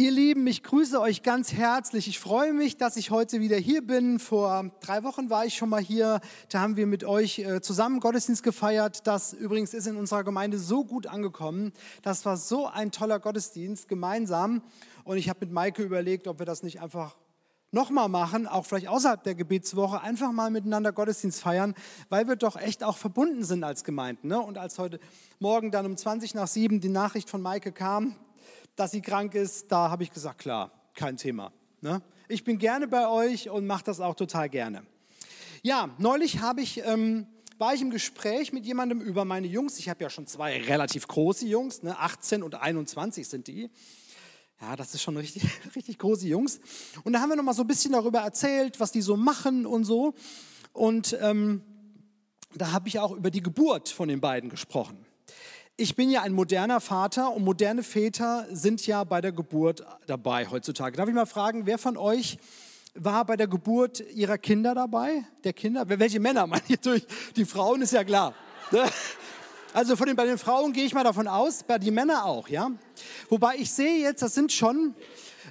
Ihr Lieben, ich grüße euch ganz herzlich. Ich freue mich, dass ich heute wieder hier bin. Vor drei Wochen war ich schon mal hier. Da haben wir mit euch äh, zusammen Gottesdienst gefeiert. Das übrigens ist in unserer Gemeinde so gut angekommen. Das war so ein toller Gottesdienst gemeinsam. Und ich habe mit Maike überlegt, ob wir das nicht einfach nochmal machen, auch vielleicht außerhalb der Gebetswoche, einfach mal miteinander Gottesdienst feiern, weil wir doch echt auch verbunden sind als Gemeinden. Ne? Und als heute Morgen dann um 20 nach 7 die Nachricht von Maike kam, dass sie krank ist, da habe ich gesagt, klar, kein Thema. Ne? Ich bin gerne bei euch und mache das auch total gerne. Ja, neulich habe ich, ähm, war ich im Gespräch mit jemandem über meine Jungs. Ich habe ja schon zwei relativ große Jungs, ne? 18 und 21 sind die. Ja, das ist schon richtig, richtig große Jungs. Und da haben wir noch mal so ein bisschen darüber erzählt, was die so machen und so. Und ähm, da habe ich auch über die Geburt von den beiden gesprochen ich bin ja ein moderner Vater und moderne Väter sind ja bei der Geburt dabei heutzutage. Darf ich mal fragen, wer von euch war bei der Geburt ihrer Kinder dabei? Der Kinder? Welche Männer? Meine ich. Die Frauen ist ja klar. Ne? Also von den, bei den Frauen gehe ich mal davon aus, bei den Männern auch, ja. Wobei ich sehe jetzt, das sind schon,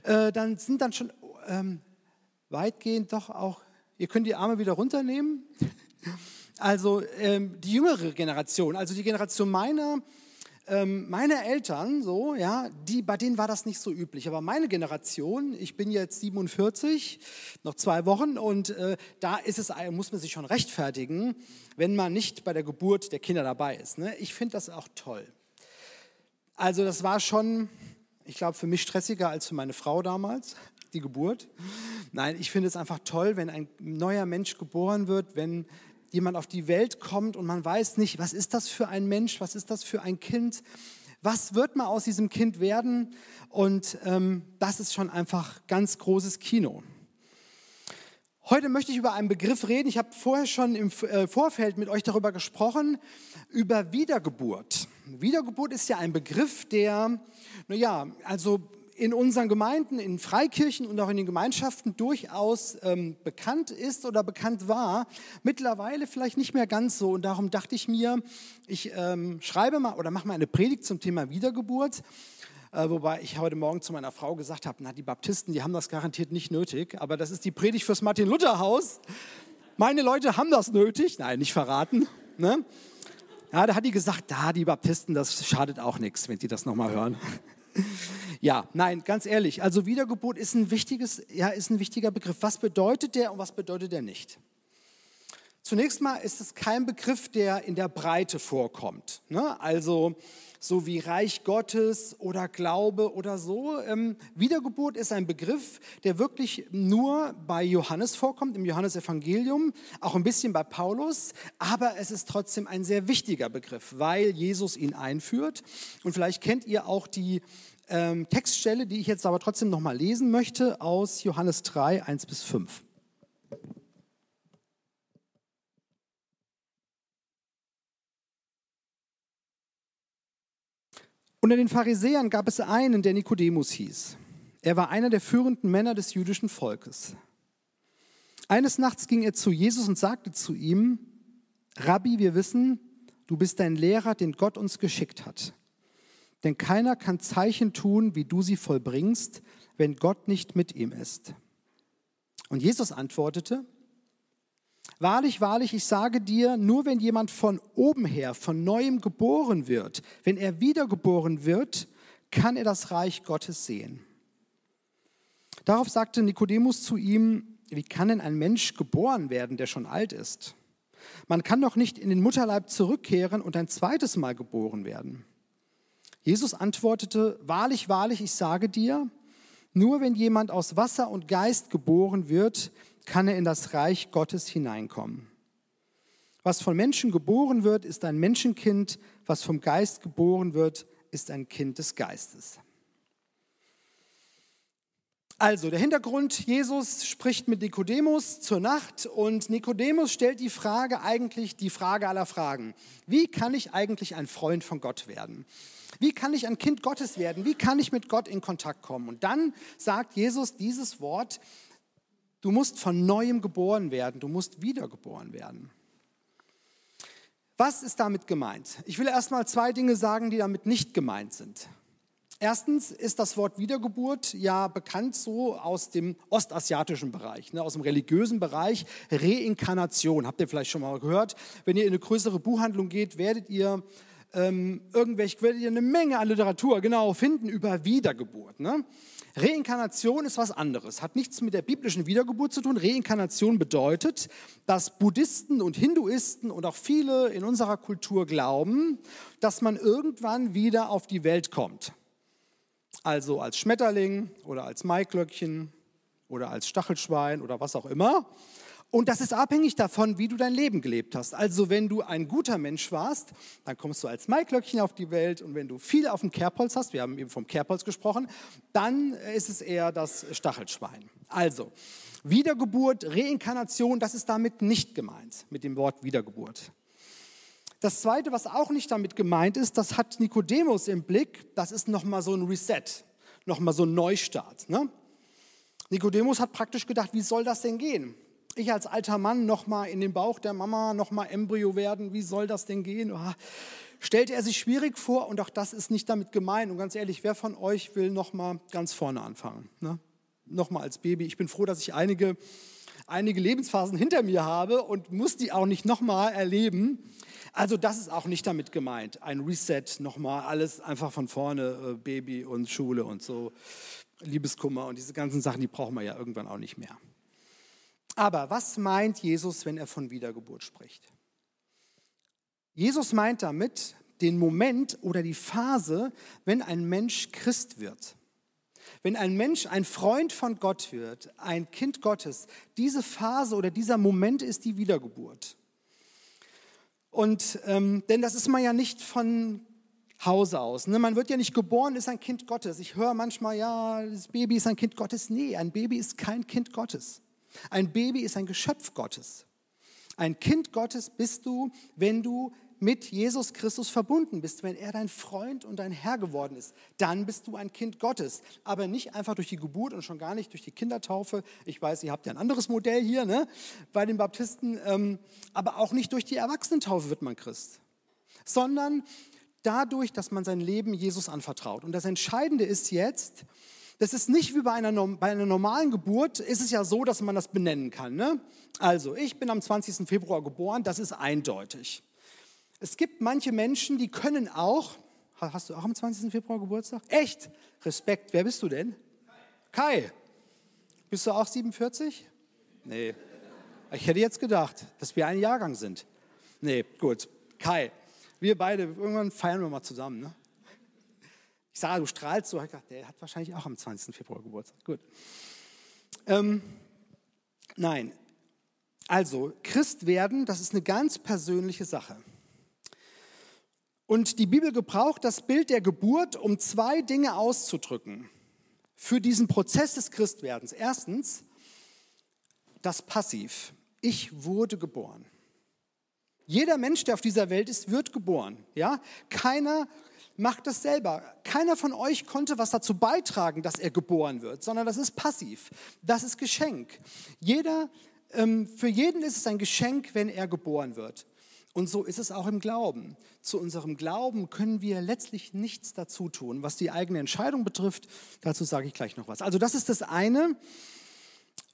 äh, dann sind dann schon ähm, weitgehend doch auch. Ihr könnt die Arme wieder runternehmen. Also ähm, die jüngere Generation, also die Generation meiner ähm, meine Eltern, so, ja, die, bei denen war das nicht so üblich. Aber meine Generation, ich bin jetzt 47, noch zwei Wochen, und äh, da ist es, muss man sich schon rechtfertigen, wenn man nicht bei der Geburt der Kinder dabei ist. Ne? Ich finde das auch toll. Also das war schon, ich glaube, für mich stressiger als für meine Frau damals, die Geburt. Nein, ich finde es einfach toll, wenn ein neuer Mensch geboren wird, wenn jemand auf die Welt kommt und man weiß nicht, was ist das für ein Mensch, was ist das für ein Kind, was wird mal aus diesem Kind werden. Und ähm, das ist schon einfach ganz großes Kino. Heute möchte ich über einen Begriff reden. Ich habe vorher schon im äh, Vorfeld mit euch darüber gesprochen, über Wiedergeburt. Wiedergeburt ist ja ein Begriff, der, naja, also in unseren Gemeinden, in Freikirchen und auch in den Gemeinschaften durchaus ähm, bekannt ist oder bekannt war. Mittlerweile vielleicht nicht mehr ganz so. Und darum dachte ich mir, ich ähm, schreibe mal oder mache mal eine Predigt zum Thema Wiedergeburt. Äh, wobei ich heute Morgen zu meiner Frau gesagt habe, na, die Baptisten, die haben das garantiert nicht nötig. Aber das ist die Predigt fürs Martin-Luther-Haus. Meine Leute haben das nötig. Nein, nicht verraten. Ne? Ja, da hat die gesagt, da, die Baptisten, das schadet auch nichts, wenn die das nochmal hören. Ja, nein, ganz ehrlich. Also Wiedergeburt ist ein, wichtiges, ja, ist ein wichtiger Begriff. Was bedeutet der und was bedeutet der nicht? Zunächst mal ist es kein Begriff, der in der Breite vorkommt. Ne? Also so wie Reich Gottes oder Glaube oder so. Ähm, Wiedergeburt ist ein Begriff, der wirklich nur bei Johannes vorkommt, im Johannesevangelium, auch ein bisschen bei Paulus, aber es ist trotzdem ein sehr wichtiger Begriff, weil Jesus ihn einführt. Und vielleicht kennt ihr auch die ähm, Textstelle, die ich jetzt aber trotzdem nochmal lesen möchte, aus Johannes 3, 1 bis 5. Unter den Pharisäern gab es einen, der Nikodemus hieß. Er war einer der führenden Männer des jüdischen Volkes. Eines Nachts ging er zu Jesus und sagte zu ihm, Rabbi, wir wissen, du bist ein Lehrer, den Gott uns geschickt hat. Denn keiner kann Zeichen tun, wie du sie vollbringst, wenn Gott nicht mit ihm ist. Und Jesus antwortete, Wahrlich, wahrlich, ich sage dir, nur wenn jemand von oben her, von neuem geboren wird, wenn er wiedergeboren wird, kann er das Reich Gottes sehen. Darauf sagte Nikodemus zu ihm, wie kann denn ein Mensch geboren werden, der schon alt ist? Man kann doch nicht in den Mutterleib zurückkehren und ein zweites Mal geboren werden. Jesus antwortete, wahrlich, wahrlich, ich sage dir, nur wenn jemand aus Wasser und Geist geboren wird, kann er in das Reich Gottes hineinkommen. Was von Menschen geboren wird, ist ein Menschenkind, was vom Geist geboren wird, ist ein Kind des Geistes. Also der Hintergrund, Jesus spricht mit Nikodemus zur Nacht und Nikodemus stellt die Frage eigentlich, die Frage aller Fragen. Wie kann ich eigentlich ein Freund von Gott werden? Wie kann ich ein Kind Gottes werden? Wie kann ich mit Gott in Kontakt kommen? Und dann sagt Jesus dieses Wort, du musst von neuem geboren werden, du musst wiedergeboren werden. Was ist damit gemeint? Ich will erstmal zwei Dinge sagen, die damit nicht gemeint sind. Erstens ist das Wort Wiedergeburt ja bekannt so aus dem ostasiatischen Bereich, ne, aus dem religiösen Bereich. Reinkarnation, habt ihr vielleicht schon mal gehört. Wenn ihr in eine größere Buchhandlung geht, werdet ihr ähm, irgendwelche, werdet ihr eine Menge an Literatur genau finden über Wiedergeburt. Ne? Reinkarnation ist was anderes, hat nichts mit der biblischen Wiedergeburt zu tun. Reinkarnation bedeutet, dass Buddhisten und Hinduisten und auch viele in unserer Kultur glauben, dass man irgendwann wieder auf die Welt kommt. Also als Schmetterling oder als Maiglöckchen oder als Stachelschwein oder was auch immer. Und das ist abhängig davon, wie du dein Leben gelebt hast. Also wenn du ein guter Mensch warst, dann kommst du als Maiglöckchen auf die Welt. Und wenn du viel auf dem Kerbholz hast, wir haben eben vom Kerbholz gesprochen, dann ist es eher das Stachelschwein. Also Wiedergeburt, Reinkarnation, das ist damit nicht gemeint, mit dem Wort Wiedergeburt. Das Zweite, was auch nicht damit gemeint ist, das hat Nikodemus im Blick, das ist nochmal so ein Reset, nochmal so ein Neustart. Ne? Nikodemus hat praktisch gedacht, wie soll das denn gehen? Ich als alter Mann nochmal in den Bauch der Mama, nochmal Embryo werden, wie soll das denn gehen? Oh, stellte er sich schwierig vor und auch das ist nicht damit gemeint. Und ganz ehrlich, wer von euch will nochmal ganz vorne anfangen? Ne? Nochmal als Baby. Ich bin froh, dass ich einige, einige Lebensphasen hinter mir habe und muss die auch nicht nochmal erleben. Also das ist auch nicht damit gemeint. Ein Reset, nochmal alles einfach von vorne, äh, Baby und Schule und so, Liebeskummer und diese ganzen Sachen, die brauchen wir ja irgendwann auch nicht mehr. Aber was meint Jesus, wenn er von Wiedergeburt spricht? Jesus meint damit den Moment oder die Phase, wenn ein Mensch Christ wird. Wenn ein Mensch ein Freund von Gott wird, ein Kind Gottes, diese Phase oder dieser Moment ist die Wiedergeburt. Und ähm, denn das ist man ja nicht von Hause aus. Ne? Man wird ja nicht geboren, ist ein Kind Gottes. Ich höre manchmal, ja, das Baby ist ein Kind Gottes. Nee, ein Baby ist kein Kind Gottes. Ein Baby ist ein Geschöpf Gottes. Ein Kind Gottes bist du, wenn du mit Jesus Christus verbunden bist, wenn er dein Freund und dein Herr geworden ist, dann bist du ein Kind Gottes. Aber nicht einfach durch die Geburt und schon gar nicht durch die Kindertaufe. Ich weiß, ihr habt ja ein anderes Modell hier ne, bei den Baptisten, ähm, aber auch nicht durch die Erwachsenentaufe wird man Christ, sondern dadurch, dass man sein Leben Jesus anvertraut. Und das Entscheidende ist jetzt, das ist nicht wie bei einer, bei einer normalen Geburt, ist es ja so, dass man das benennen kann. Ne? Also, ich bin am 20. Februar geboren, das ist eindeutig. Es gibt manche Menschen, die können auch, hast du auch am 20. Februar Geburtstag? Echt? Respekt, wer bist du denn? Kai. Kai. Bist du auch 47? Nee. Ich hätte jetzt gedacht, dass wir ein Jahrgang sind. Nee, gut. Kai, wir beide, irgendwann feiern wir mal zusammen. Ne? Ich sah, du strahlst so. Ich dachte, der hat wahrscheinlich auch am 20. Februar Geburtstag. Gut. Ähm, nein. Also, Christ werden, das ist eine ganz persönliche Sache. Und die Bibel gebraucht das Bild der Geburt, um zwei Dinge auszudrücken für diesen Prozess des Christwerdens. Erstens, das Passiv. Ich wurde geboren. Jeder Mensch, der auf dieser Welt ist, wird geboren. Ja? Keiner macht das selber. Keiner von euch konnte was dazu beitragen, dass er geboren wird, sondern das ist passiv. Das ist Geschenk. Jeder, ähm, für jeden ist es ein Geschenk, wenn er geboren wird. Und so ist es auch im Glauben. Zu unserem Glauben können wir letztlich nichts dazu tun. Was die eigene Entscheidung betrifft, dazu sage ich gleich noch was. Also das ist das eine.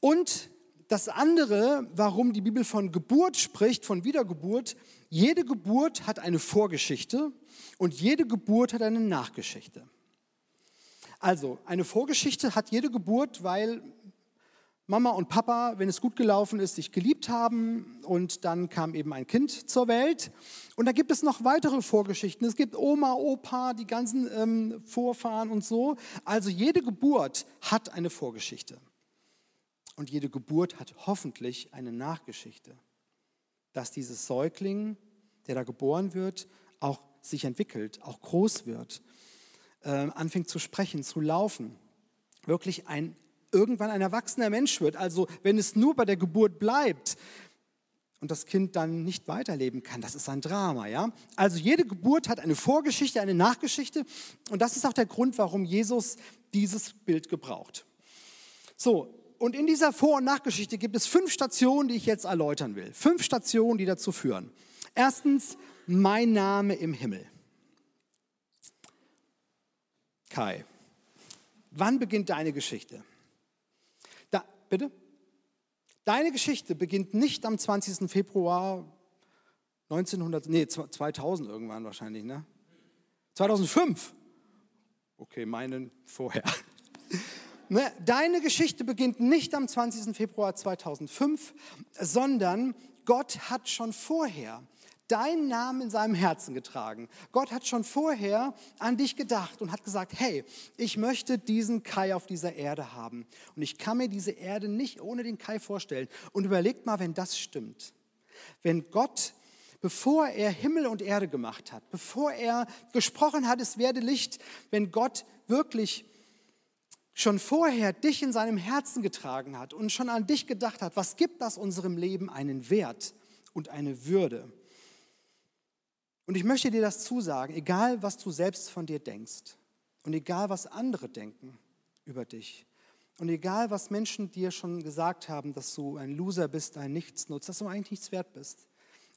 Und das andere, warum die Bibel von Geburt spricht, von Wiedergeburt, jede Geburt hat eine Vorgeschichte und jede Geburt hat eine Nachgeschichte. Also eine Vorgeschichte hat jede Geburt, weil Mama und Papa, wenn es gut gelaufen ist, sich geliebt haben und dann kam eben ein Kind zur Welt. Und da gibt es noch weitere Vorgeschichten. Es gibt Oma, Opa, die ganzen ähm, Vorfahren und so. Also jede Geburt hat eine Vorgeschichte. Und jede Geburt hat hoffentlich eine Nachgeschichte, dass dieses Säugling, der da geboren wird, auch sich entwickelt, auch groß wird, äh, anfängt zu sprechen, zu laufen, wirklich ein irgendwann ein erwachsener Mensch wird. Also wenn es nur bei der Geburt bleibt und das Kind dann nicht weiterleben kann, das ist ein Drama. Ja? Also jede Geburt hat eine Vorgeschichte, eine Nachgeschichte und das ist auch der Grund, warum Jesus dieses Bild gebraucht. So, und in dieser Vor- und Nachgeschichte gibt es fünf Stationen, die ich jetzt erläutern will. Fünf Stationen, die dazu führen. Erstens, mein Name im Himmel. Kai, wann beginnt deine Geschichte? Bitte? Deine Geschichte beginnt nicht am 20. Februar 1900, nee, 2000 irgendwann wahrscheinlich, ne? 2005. Okay, meinen vorher. Ne, deine Geschichte beginnt nicht am 20. Februar 2005, sondern Gott hat schon vorher deinen Namen in seinem Herzen getragen. Gott hat schon vorher an dich gedacht und hat gesagt, hey, ich möchte diesen Kai auf dieser Erde haben. Und ich kann mir diese Erde nicht ohne den Kai vorstellen. Und überlegt mal, wenn das stimmt. Wenn Gott bevor er Himmel und Erde gemacht hat, bevor er gesprochen hat, es werde Licht, wenn Gott wirklich schon vorher dich in seinem Herzen getragen hat und schon an dich gedacht hat, was gibt das unserem Leben einen Wert und eine Würde? Und ich möchte dir das zusagen, egal was du selbst von dir denkst und egal was andere denken über dich und egal was Menschen dir schon gesagt haben, dass du ein Loser bist, ein Nichtsnutz, dass du eigentlich nichts wert bist.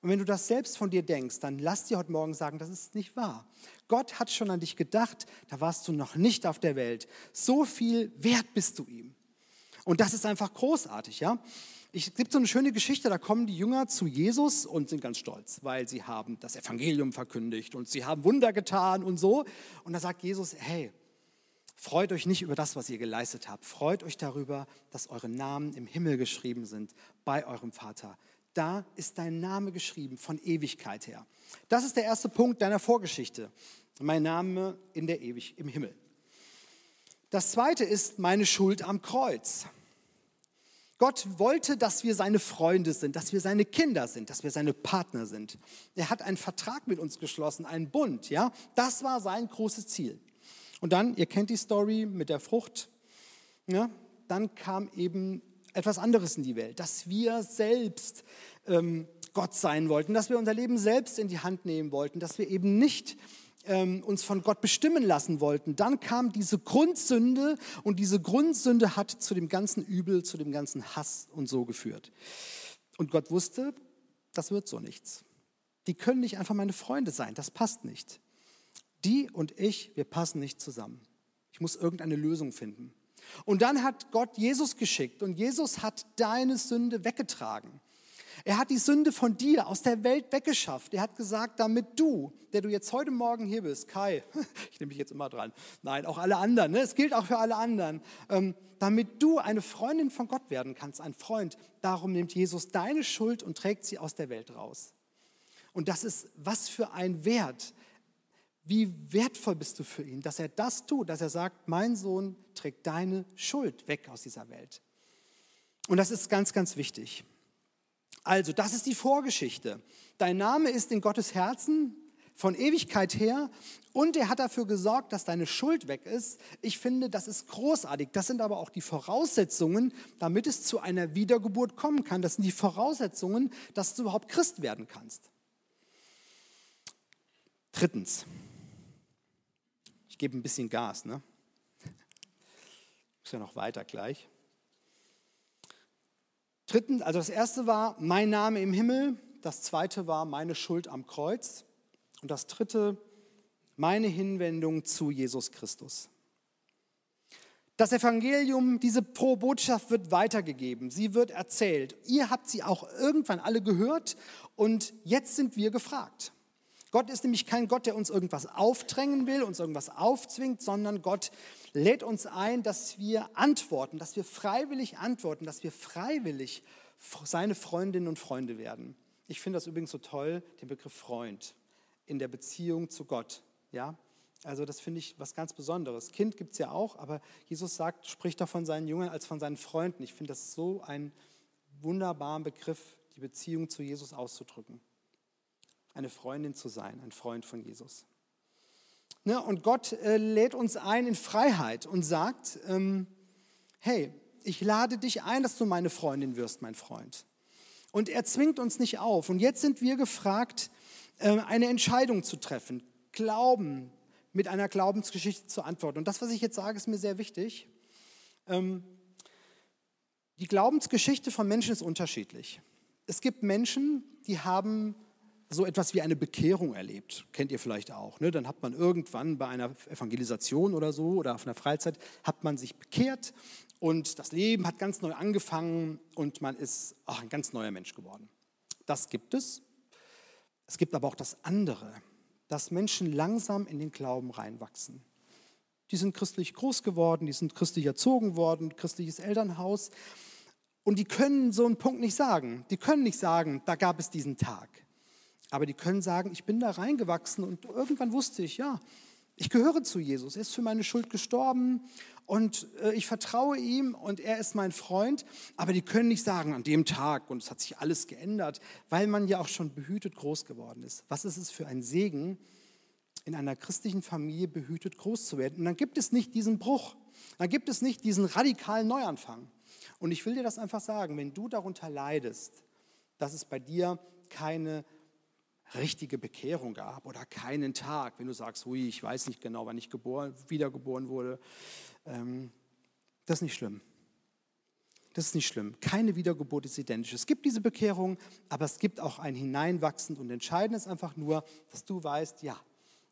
Und wenn du das selbst von dir denkst, dann lass dir heute Morgen sagen, das ist nicht wahr. Gott hat schon an dich gedacht, da warst du noch nicht auf der Welt. So viel wert bist du ihm. Und das ist einfach großartig, ja. Es gibt so eine schöne Geschichte, da kommen die Jünger zu Jesus und sind ganz stolz, weil sie haben das Evangelium verkündigt und sie haben Wunder getan und so. Und da sagt Jesus, hey, freut euch nicht über das, was ihr geleistet habt. Freut euch darüber, dass eure Namen im Himmel geschrieben sind bei eurem Vater da ist dein Name geschrieben von Ewigkeit her. Das ist der erste Punkt deiner Vorgeschichte. Mein Name in der Ewig im Himmel. Das zweite ist meine Schuld am Kreuz. Gott wollte, dass wir seine Freunde sind, dass wir seine Kinder sind, dass wir seine Partner sind. Er hat einen Vertrag mit uns geschlossen, einen Bund, ja? Das war sein großes Ziel. Und dann, ihr kennt die Story mit der Frucht, ja? Dann kam eben etwas anderes in die Welt, dass wir selbst ähm, Gott sein wollten, dass wir unser Leben selbst in die Hand nehmen wollten, dass wir eben nicht ähm, uns von Gott bestimmen lassen wollten. Dann kam diese Grundsünde und diese Grundsünde hat zu dem ganzen Übel, zu dem ganzen Hass und so geführt. Und Gott wusste, das wird so nichts. Die können nicht einfach meine Freunde sein, das passt nicht. Die und ich, wir passen nicht zusammen. Ich muss irgendeine Lösung finden. Und dann hat Gott Jesus geschickt und Jesus hat deine Sünde weggetragen. Er hat die Sünde von dir aus der Welt weggeschafft. Er hat gesagt, damit du, der du jetzt heute Morgen hier bist, Kai, ich nehme mich jetzt immer dran, nein, auch alle anderen, ne? es gilt auch für alle anderen, ähm, damit du eine Freundin von Gott werden kannst, ein Freund, darum nimmt Jesus deine Schuld und trägt sie aus der Welt raus. Und das ist was für ein Wert, wie wertvoll bist du für ihn, dass er das tut, dass er sagt, mein Sohn trägt deine Schuld weg aus dieser Welt. Und das ist ganz, ganz wichtig. Also, das ist die Vorgeschichte. Dein Name ist in Gottes Herzen von Ewigkeit her und er hat dafür gesorgt, dass deine Schuld weg ist. Ich finde, das ist großartig. Das sind aber auch die Voraussetzungen, damit es zu einer Wiedergeburt kommen kann. Das sind die Voraussetzungen, dass du überhaupt Christ werden kannst. Drittens, ich gebe ein bisschen Gas, ne? Muss ja noch weiter gleich. Drittens, also das erste war mein Name im Himmel, das zweite war meine Schuld am Kreuz und das dritte meine Hinwendung zu Jesus Christus. Das Evangelium, diese frohe Botschaft wird weitergegeben, sie wird erzählt. Ihr habt sie auch irgendwann alle gehört und jetzt sind wir gefragt. Gott ist nämlich kein Gott, der uns irgendwas aufdrängen will, uns irgendwas aufzwingt, sondern Gott lädt uns ein, dass wir antworten, dass wir freiwillig antworten, dass wir freiwillig seine Freundinnen und Freunde werden. Ich finde das übrigens so toll, den Begriff Freund in der Beziehung zu Gott. Ja? Also das finde ich was ganz Besonderes. Kind gibt es ja auch, aber Jesus sagt, spricht doch von seinen Jüngern als von seinen Freunden. Ich finde das so einen wunderbaren Begriff, die Beziehung zu Jesus auszudrücken eine Freundin zu sein, ein Freund von Jesus. Ne, und Gott äh, lädt uns ein in Freiheit und sagt, ähm, hey, ich lade dich ein, dass du meine Freundin wirst, mein Freund. Und er zwingt uns nicht auf. Und jetzt sind wir gefragt, äh, eine Entscheidung zu treffen, Glauben mit einer Glaubensgeschichte zu antworten. Und das, was ich jetzt sage, ist mir sehr wichtig. Ähm, die Glaubensgeschichte von Menschen ist unterschiedlich. Es gibt Menschen, die haben so etwas wie eine Bekehrung erlebt. Kennt ihr vielleicht auch. Ne? Dann hat man irgendwann bei einer Evangelisation oder so oder auf einer Freizeit, hat man sich bekehrt und das Leben hat ganz neu angefangen und man ist ach, ein ganz neuer Mensch geworden. Das gibt es. Es gibt aber auch das andere, dass Menschen langsam in den Glauben reinwachsen. Die sind christlich groß geworden, die sind christlich erzogen worden, christliches Elternhaus. Und die können so einen Punkt nicht sagen. Die können nicht sagen, da gab es diesen Tag. Aber die können sagen, ich bin da reingewachsen und irgendwann wusste ich, ja, ich gehöre zu Jesus. Er ist für meine Schuld gestorben und äh, ich vertraue ihm und er ist mein Freund. Aber die können nicht sagen, an dem Tag und es hat sich alles geändert, weil man ja auch schon behütet groß geworden ist. Was ist es für ein Segen, in einer christlichen Familie behütet groß zu werden? Und dann gibt es nicht diesen Bruch, dann gibt es nicht diesen radikalen Neuanfang. Und ich will dir das einfach sagen, wenn du darunter leidest, dass es bei dir keine richtige Bekehrung gab oder keinen Tag, wenn du sagst, hui, ich weiß nicht genau, wann ich geboren, wiedergeboren wurde, ähm, das ist nicht schlimm. Das ist nicht schlimm. Keine Wiedergeburt ist identisch. Es gibt diese Bekehrung, aber es gibt auch ein Hineinwachsen und entscheidend ist einfach nur, dass du weißt, ja,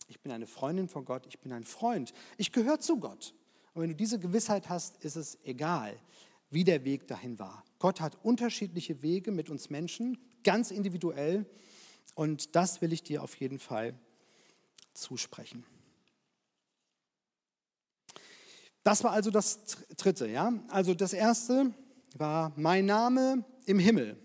ich bin eine Freundin von Gott, ich bin ein Freund, ich gehöre zu Gott. Und wenn du diese Gewissheit hast, ist es egal, wie der Weg dahin war. Gott hat unterschiedliche Wege mit uns Menschen, ganz individuell. Und das will ich dir auf jeden Fall zusprechen. Das war also das dritte, ja? Also das erste war mein Name im Himmel.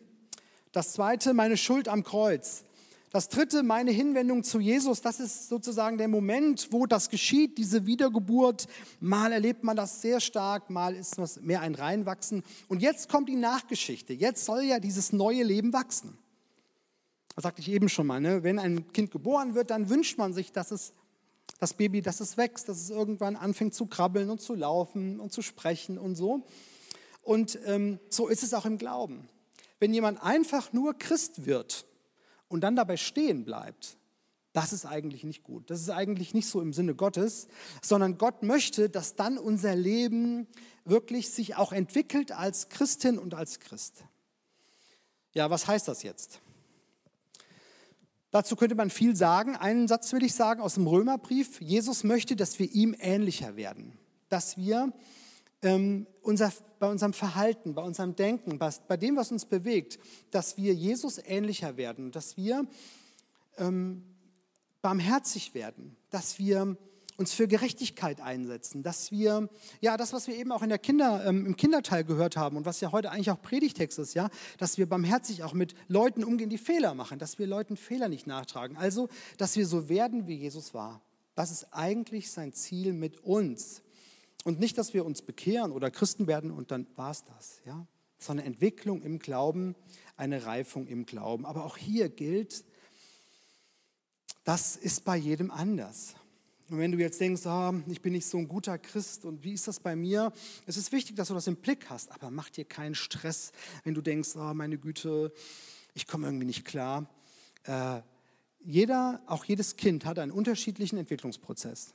Das zweite meine Schuld am Kreuz. Das dritte, meine Hinwendung zu Jesus, das ist sozusagen der Moment, wo das geschieht, diese Wiedergeburt. Mal erlebt man das sehr stark, mal ist es mehr ein Reinwachsen. Und jetzt kommt die Nachgeschichte. Jetzt soll ja dieses neue Leben wachsen. Das sagte ich eben schon mal. Ne? Wenn ein Kind geboren wird, dann wünscht man sich, dass es das Baby, dass es wächst, dass es irgendwann anfängt zu krabbeln und zu laufen und zu sprechen und so. Und ähm, so ist es auch im Glauben. Wenn jemand einfach nur Christ wird, und dann dabei stehen bleibt, das ist eigentlich nicht gut. Das ist eigentlich nicht so im Sinne Gottes, sondern Gott möchte, dass dann unser Leben wirklich sich auch entwickelt als Christin und als Christ. Ja, was heißt das jetzt? Dazu könnte man viel sagen. Einen Satz will ich sagen aus dem Römerbrief. Jesus möchte, dass wir ihm ähnlicher werden. Dass wir ähm, unser, bei unserem Verhalten, bei unserem Denken, bei, bei, dem, was uns bewegt, dass wir Jesus ähnlicher werden, dass wir ähm, barmherzig werden, dass wir uns für Gerechtigkeit einsetzen, dass wir, ja, das, was wir eben auch in der Kinder, ähm, im Kinderteil gehört haben und was ja heute eigentlich auch Predigtext ist, ja, dass wir barmherzig auch mit Leuten umgehen, die Fehler machen, dass wir Leuten Fehler nicht nachtragen. Also, dass wir so werden, wie Jesus war. Das ist eigentlich sein Ziel mit uns. Und nicht, dass wir uns bekehren oder Christen werden und dann war es das, ja? sondern Entwicklung im Glauben, eine Reifung im Glauben. Aber auch hier gilt, das ist bei jedem anders. Und wenn du jetzt denkst, oh, ich bin nicht so ein guter Christ und wie ist das bei mir? Es ist wichtig, dass du das im Blick hast, aber mach dir keinen Stress, wenn du denkst, oh, meine Güte, ich komme irgendwie nicht klar. Äh, jeder, auch jedes Kind hat einen unterschiedlichen Entwicklungsprozess.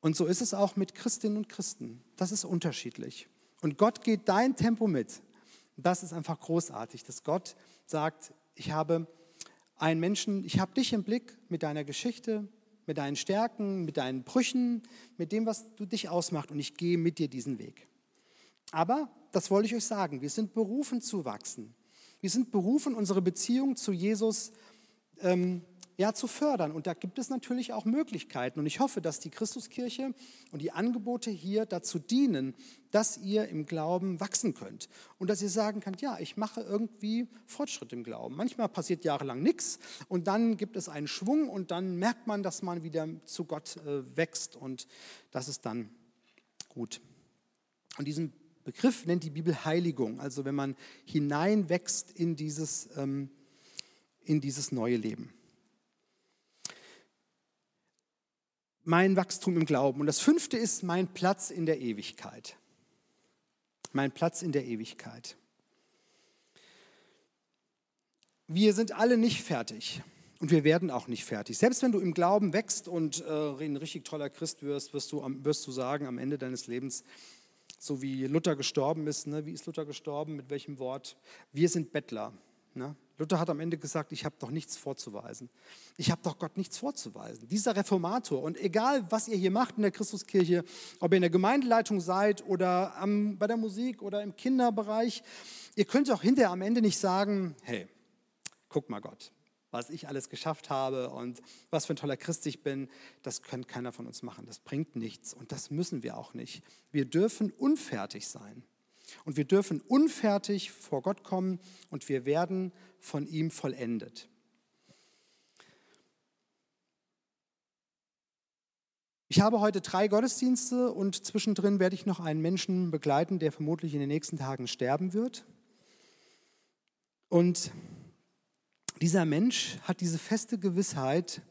Und so ist es auch mit Christinnen und Christen. Das ist unterschiedlich. Und Gott geht dein Tempo mit. Das ist einfach großartig, dass Gott sagt, ich habe einen Menschen, ich habe dich im Blick mit deiner Geschichte, mit deinen Stärken, mit deinen Brüchen, mit dem, was du dich ausmacht und ich gehe mit dir diesen Weg. Aber, das wollte ich euch sagen, wir sind berufen zu wachsen. Wir sind berufen, unsere Beziehung zu Jesus ähm, ja, zu fördern. Und da gibt es natürlich auch Möglichkeiten. Und ich hoffe, dass die Christuskirche und die Angebote hier dazu dienen, dass ihr im Glauben wachsen könnt. Und dass ihr sagen könnt, ja, ich mache irgendwie Fortschritt im Glauben. Manchmal passiert jahrelang nichts und dann gibt es einen Schwung und dann merkt man, dass man wieder zu Gott äh, wächst und das ist dann gut. Und diesen Begriff nennt die Bibel Heiligung, also wenn man hineinwächst in dieses, ähm, in dieses neue Leben. Mein Wachstum im Glauben. Und das fünfte ist mein Platz in der Ewigkeit. Mein Platz in der Ewigkeit. Wir sind alle nicht fertig und wir werden auch nicht fertig. Selbst wenn du im Glauben wächst und äh, ein richtig toller Christ wirst, wirst du, wirst du sagen am Ende deines Lebens, so wie Luther gestorben ist, ne? wie ist Luther gestorben, mit welchem Wort? Wir sind Bettler. Ne? Luther hat am Ende gesagt, ich habe doch nichts vorzuweisen. Ich habe doch Gott nichts vorzuweisen. Dieser Reformator, und egal, was ihr hier macht in der Christuskirche, ob ihr in der Gemeindeleitung seid oder am, bei der Musik oder im Kinderbereich, ihr könnt auch hinterher am Ende nicht sagen, hey, guck mal Gott, was ich alles geschafft habe und was für ein toller Christ ich bin, das kann keiner von uns machen. Das bringt nichts und das müssen wir auch nicht. Wir dürfen unfertig sein. Und wir dürfen unfertig vor Gott kommen und wir werden von ihm vollendet. Ich habe heute drei Gottesdienste und zwischendrin werde ich noch einen Menschen begleiten, der vermutlich in den nächsten Tagen sterben wird. Und dieser Mensch hat diese feste Gewissheit,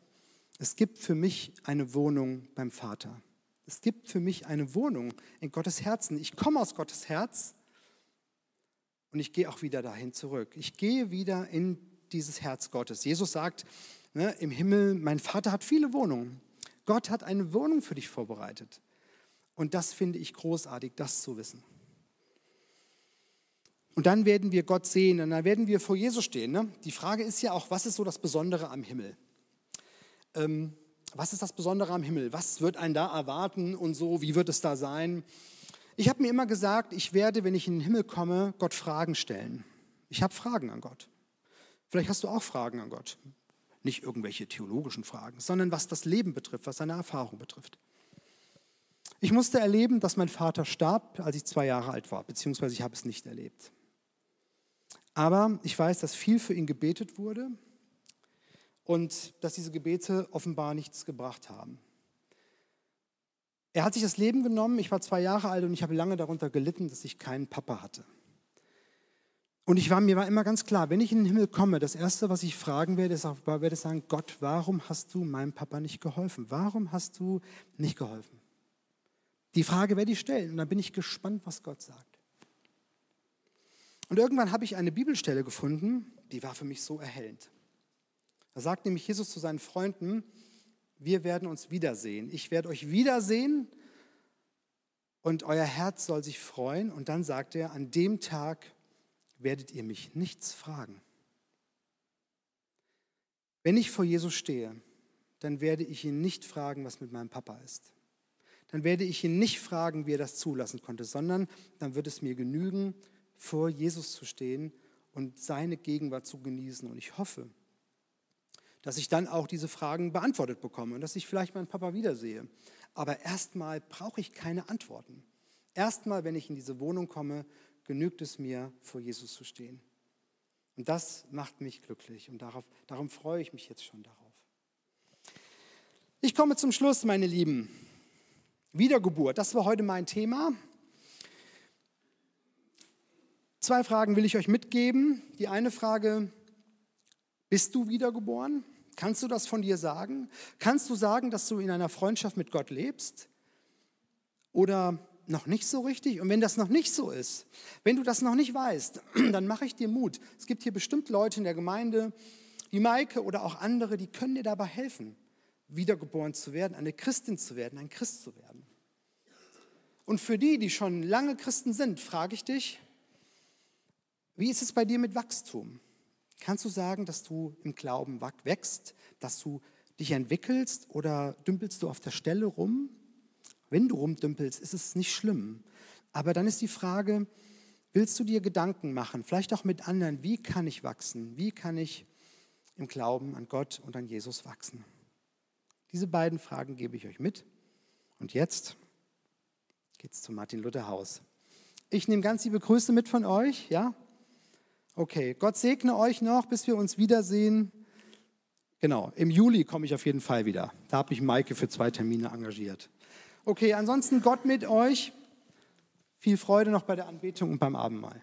es gibt für mich eine Wohnung beim Vater. Es gibt für mich eine Wohnung in Gottes Herzen. Ich komme aus Gottes Herz und ich gehe auch wieder dahin zurück. Ich gehe wieder in dieses Herz Gottes. Jesus sagt ne, im Himmel, mein Vater hat viele Wohnungen. Gott hat eine Wohnung für dich vorbereitet. Und das finde ich großartig, das zu wissen. Und dann werden wir Gott sehen und dann werden wir vor Jesus stehen. Ne? Die Frage ist ja auch, was ist so das Besondere am Himmel? Ähm, was ist das Besondere am Himmel? Was wird einen da erwarten und so? Wie wird es da sein? Ich habe mir immer gesagt, ich werde, wenn ich in den Himmel komme, Gott Fragen stellen. Ich habe Fragen an Gott. Vielleicht hast du auch Fragen an Gott. Nicht irgendwelche theologischen Fragen, sondern was das Leben betrifft, was seine Erfahrung betrifft. Ich musste erleben, dass mein Vater starb, als ich zwei Jahre alt war, beziehungsweise ich habe es nicht erlebt. Aber ich weiß, dass viel für ihn gebetet wurde und dass diese Gebete offenbar nichts gebracht haben. Er hat sich das Leben genommen. Ich war zwei Jahre alt und ich habe lange darunter gelitten, dass ich keinen Papa hatte. Und ich war, mir war immer ganz klar, wenn ich in den Himmel komme, das Erste, was ich fragen werde, ist, werde sagen, Gott, warum hast du meinem Papa nicht geholfen? Warum hast du nicht geholfen? Die Frage werde ich stellen und dann bin ich gespannt, was Gott sagt. Und irgendwann habe ich eine Bibelstelle gefunden, die war für mich so erhellend. Da sagt nämlich Jesus zu seinen Freunden, wir werden uns wiedersehen. Ich werde euch wiedersehen und euer Herz soll sich freuen. Und dann sagt er, an dem Tag werdet ihr mich nichts fragen. Wenn ich vor Jesus stehe, dann werde ich ihn nicht fragen, was mit meinem Papa ist. Dann werde ich ihn nicht fragen, wie er das zulassen konnte, sondern dann wird es mir genügen, vor Jesus zu stehen und seine Gegenwart zu genießen. Und ich hoffe, dass ich dann auch diese Fragen beantwortet bekomme und dass ich vielleicht meinen Papa wiedersehe. Aber erstmal brauche ich keine Antworten. Erstmal, wenn ich in diese Wohnung komme, genügt es mir, vor Jesus zu stehen. Und das macht mich glücklich und darauf, darum freue ich mich jetzt schon darauf. Ich komme zum Schluss, meine Lieben. Wiedergeburt, das war heute mein Thema. Zwei Fragen will ich euch mitgeben. Die eine Frage, bist du wiedergeboren? Kannst du das von dir sagen? Kannst du sagen, dass du in einer Freundschaft mit Gott lebst? Oder noch nicht so richtig? Und wenn das noch nicht so ist, wenn du das noch nicht weißt, dann mache ich dir Mut. Es gibt hier bestimmt Leute in der Gemeinde, wie Maike oder auch andere, die können dir dabei helfen, wiedergeboren zu werden, eine Christin zu werden, ein Christ zu werden. Und für die, die schon lange Christen sind, frage ich dich, wie ist es bei dir mit Wachstum? Kannst du sagen, dass du im Glauben wächst, dass du dich entwickelst oder dümpelst du auf der Stelle rum? Wenn du rumdümpelst, ist es nicht schlimm. Aber dann ist die Frage, willst du dir Gedanken machen, vielleicht auch mit anderen, wie kann ich wachsen? Wie kann ich im Glauben an Gott und an Jesus wachsen? Diese beiden Fragen gebe ich euch mit. Und jetzt geht's zum Martin Luther Haus. Ich nehme ganz liebe Grüße mit von euch, ja? Okay, Gott segne euch noch, bis wir uns wiedersehen. Genau, im Juli komme ich auf jeden Fall wieder. Da habe ich Maike für zwei Termine engagiert. Okay, ansonsten Gott mit euch. Viel Freude noch bei der Anbetung und beim Abendmahl.